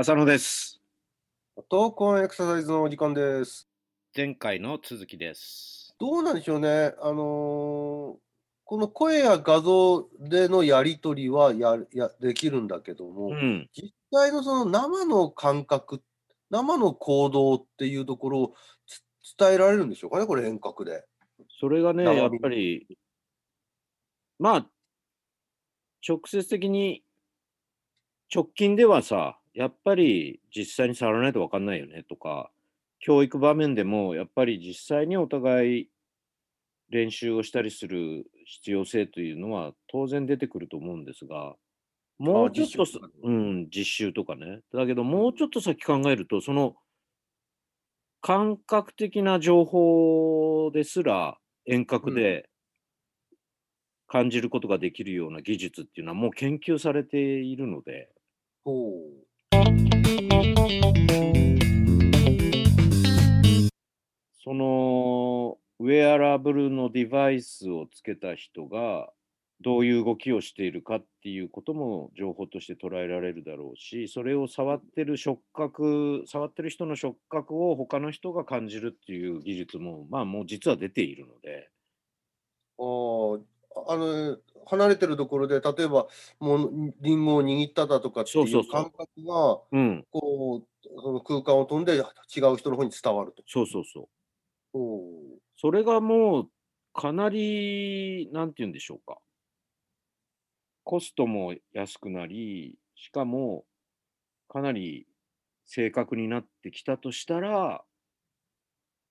浅野です。闘魂エクササイズのお時間です。前回の続きです。どうなんでしょうね。あのーこの声や画像でのやり取りはややできるんだけども、うん。実際のその生の感覚、生の行動っていうところをつ伝えられるんでしょうかね、これ遠隔で。それがね、やっぱり、まあ、直接的に、直近ではさ、やっぱり実際に触らないと分かんないよねとか、教育場面でもやっぱり実際にお互い練習をしたりする必要性というのは当然出てくると思うんですが、もうちょっとさ実習とかねうん、実習とかね。だけど、もうちょっと先考えると、その感覚的な情報ですら遠隔で感じることができるような技術っていうのはもう研究されているので、ほう。そのウェアラブルのデバイスをつけた人がどういう動きをしているかっていうことも情報として捉えられるだろうし、それを触ってる触覚、触ってる人の触覚を他の人が感じるっていう技術も、まあもう実は出ているので、ああの離れてるところで、例えば、もうリンゴを握っただとかっていう感覚が、うん、こう、その空間を飛んで違う人の方に伝わると。そうそうそう。おーそれがもうかなり、なんて言うんでしょうか。コストも安くなり、しかもかなり正確になってきたとしたら、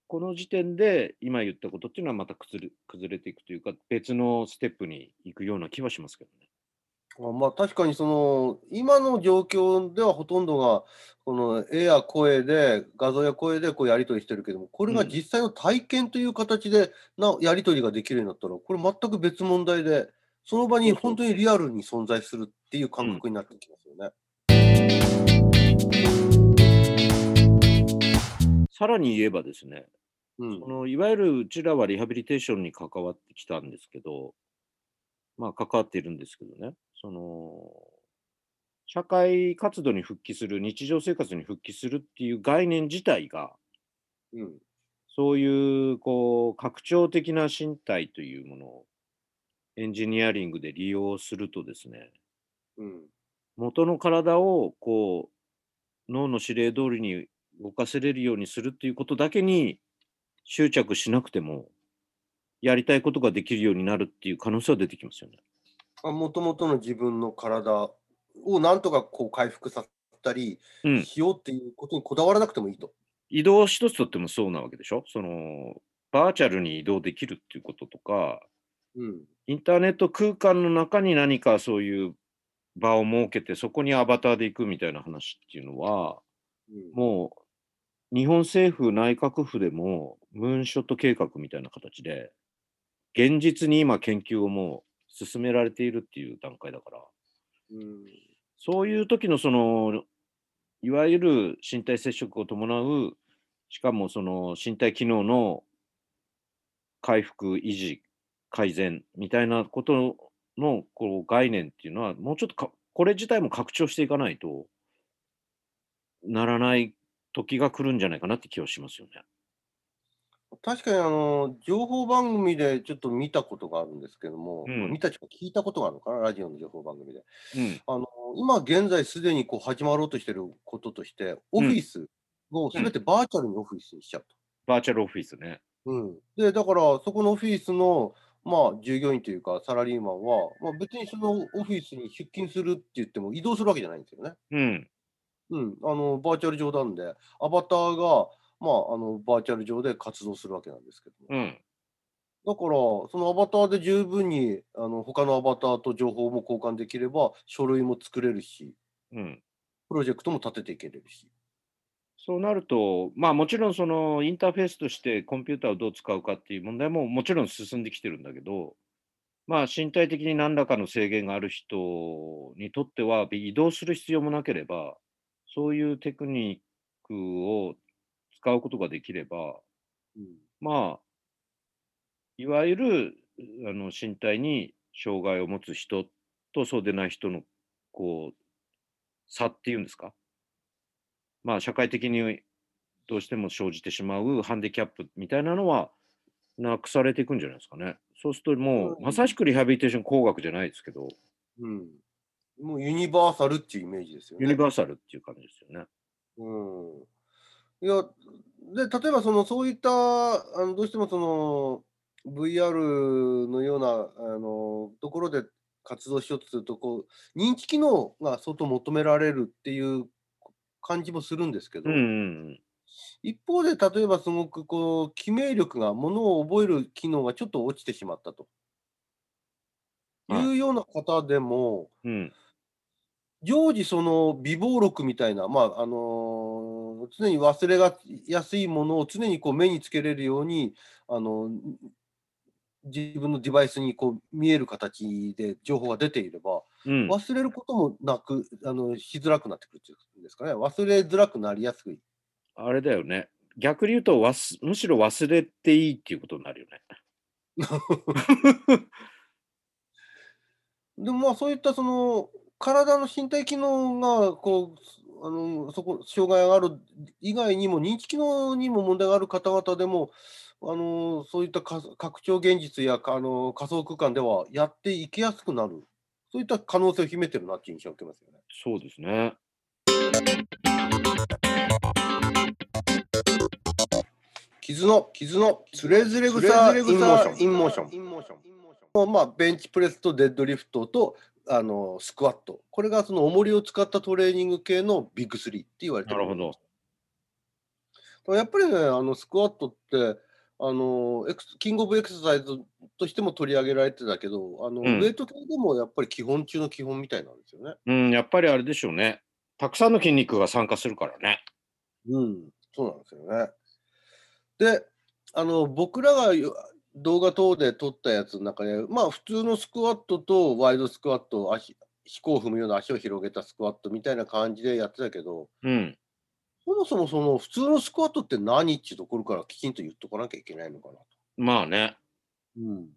この時点で今言ったことっていうのはまた崩れ崩れていくというか、別のステップに行くような気はしますけどね。あまあ確かにその今の状況ではほとんどがこの絵や声で画像や声でこうやり取りしてるけどもこれがうん実際の体験という形でなやり取りができるようになったらこれ全く別問題でその場に本当にリアルに存在するっていう感覚になってきますよね。さらに言えばですね、うん。そのいわゆるうちらはリハビリテーションに関わってきたんですけど、まあ関わっているんですけどね、その社会活動に復帰する、日常生活に復帰するっていう概念自体が、うん。そういうこう拡張的な身体というものをエンジニアリングで利用するとですね、うん。元の体をこう脳の指令通りに動かせれるようにするっていうことだけに執着しなくてもやりたいことができるようになるっていう可能性は出てきますよね。もともとの自分の体をなんとかこう回復させたりうん、しようっていうことにこだわらなくてもいいと。移動一つとってもそうなわけでしょ？そのバーチャルに移動できるっていうこととかうんインターネット空間の中に何かそういう場を設けてそこにアバターで行くみたいな話っていうのはうんもう日本政府内閣府でもムーンショット計画みたいな形で現実に今研究をもう進められているっていう段階だから。うん。そういう時のそのいわゆる身体接触を伴うしかもその身体機能の回復維持改善みたいなことのこう概念っていうのはもうちょっとかこれ自体も拡張していかないとならない時が来るんじゃないかなって気はしますよね。確かにあの情報番組でちょっと見たことがあるんですけども、うん見たとか聞いたことがあるのかな、ラジオの情報番組で。うん、あの今現在すでにこう始まろうとしていることとして、オフィスをすべてバーチャルにオフィスにしちゃうと。バーチャルオフィスね。うん、でだから、そこのオフィスの、まあ、従業員というか、サラリーマンは、まあ、別にそのオフィスに出勤するって言っても移動するわけじゃないんですよね。うん、うん、あのバーチャル上なんで、アバターが、まあ、あのバーチャル上で活動するわけなんですけども。うん、だから、そのアバターで十分にあの他のアバターと情報も交換できれば、書類も作れるし、うん。プロジェクトも立てていけれるし。そうなると、まあもちろんそのインターフェースとしてコンピューターをどう使うかっていう問題ももちろん進んできてるんだけど、まあ身体的に何らかの制限がある人にとっては移動する必要もなければ、そういうテクニックを使うことができれば、うんまあ、いわゆるあの身体に障害を持つ人とそうでない人のこう差っていうんですか？まあ、社会的にどうしても生じてしまうハンディキャップみたいなのは、なくされていくんじゃないですかね。そうするともう、うんまさしくリハビリテーション工学じゃないですけど、うん。もうユニバーサルっていうイメージですよね。ユニバーサルっていう感じですよね。うん。いや、で、例えばその、そういった、あのどうしてもその、VR のような、あの、ところで活動しようとすると、こう、認知機能が相当求められるっていう感じもするんですけど、うんうん一方で、例えばすごくこう、記名力が、ものを覚える機能がちょっと落ちてしまったと。はいいうような方でも、うん。うん。常時その微暴録みたいな、まああのー常に忘れがやすいものを常にこう目につけれるように、あの自分のデバイスにこう見える形で情報が出ていれば、うん、忘れることもなくあのしづらくなってくるっていうんですかね、忘れづらくなりやすい。あれだよね。逆に言うとわす、むしろ忘れていいっていうことになるよね。でもまあそういったその体の身体機能がこうあのそこ障害がある以外にも認知機能にも問題がある方々でもあのそういったか拡張現実やかあの仮想空間ではやっていきやすくなるそういった可能性を秘めてるなっていう印象を受けますよね。そうですね。 kizu の kizu の徒然草 in motion in motion in motion まあベンチプレスとデッドリフトとあのスクワットこれがその重りを使ったトレーニング系のビッグスリーって言われてなるほど。やっぱりねあのスクワットってあのエクスキングオブエクササイズとしても取り上げられてたけどあの、うんウェイト系でもやっぱり基本中の基本みたいなんですよね。うん、やっぱりあれでしょうね。たくさんの筋肉が参加するからね。うん、そうなんですよね。で、あの僕らがよ動画等で撮ったやつの中で、まあ普通のスクワットとワイドスクワット、足飛行を踏むような足を広げたスクワットみたいな感じでやってたけど、うん。そもそもその普通のスクワットって何っていうところからきちんと言っとかなきゃいけないのかなと。まあね。うん、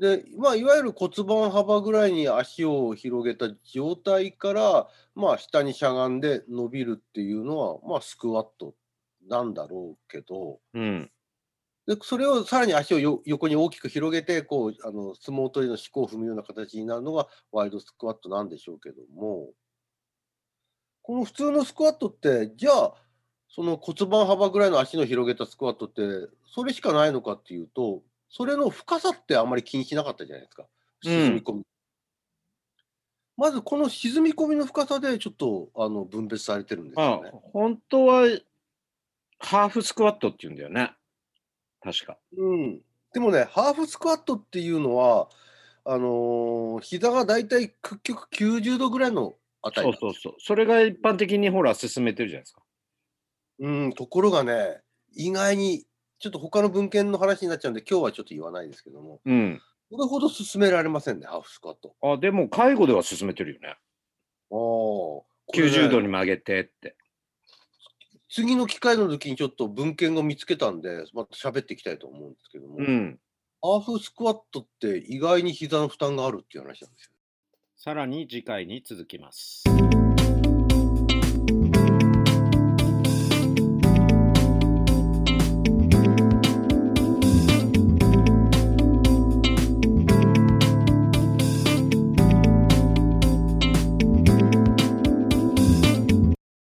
で、まあ、いわゆる骨盤幅ぐらいに足を広げた状態から、まあ、下にしゃがんで伸びるっていうのは、まあ、スクワットなんだろうけど、うん。でそれをさらに足をよ横に大きく広げてこうあの相撲取りの四股を踏むような形になるのがワイドスクワットなんでしょうけどもこの普通のスクワットってじゃあその骨盤幅ぐらいの足の広げたスクワットってそれしかないのかっていうとそれの深さってあんまり気にしなかったじゃないですか沈み込み、まずこの沈み込みの深さでちょっとあの分別されてるんですまあよね。、本当は、ハーフスクワットって言うんだよね。確か。うん、でもね、ハーフスクワットっていうのは、あのー膝がだいたい屈曲90度ぐらいのあたりなんですそうそうそう。それが一般的にほら、進めてるじゃないですか。うん、ところがね、意外に、ちょっと他の文献の話になっちゃうんで、今日はちょっと言わないですけども、うん。それほど進められませんね、ハーフスクワット。あ、でも、介護では進めてるよね。ああ、ね90度に曲げてって。次の機会の時にちょっと文献を見つけたんで、また喋っていきたいと思うんですけども、うん。ハーフスクワットって意外に膝の負担があるっていう話なんですよ。さらに次回に続きます。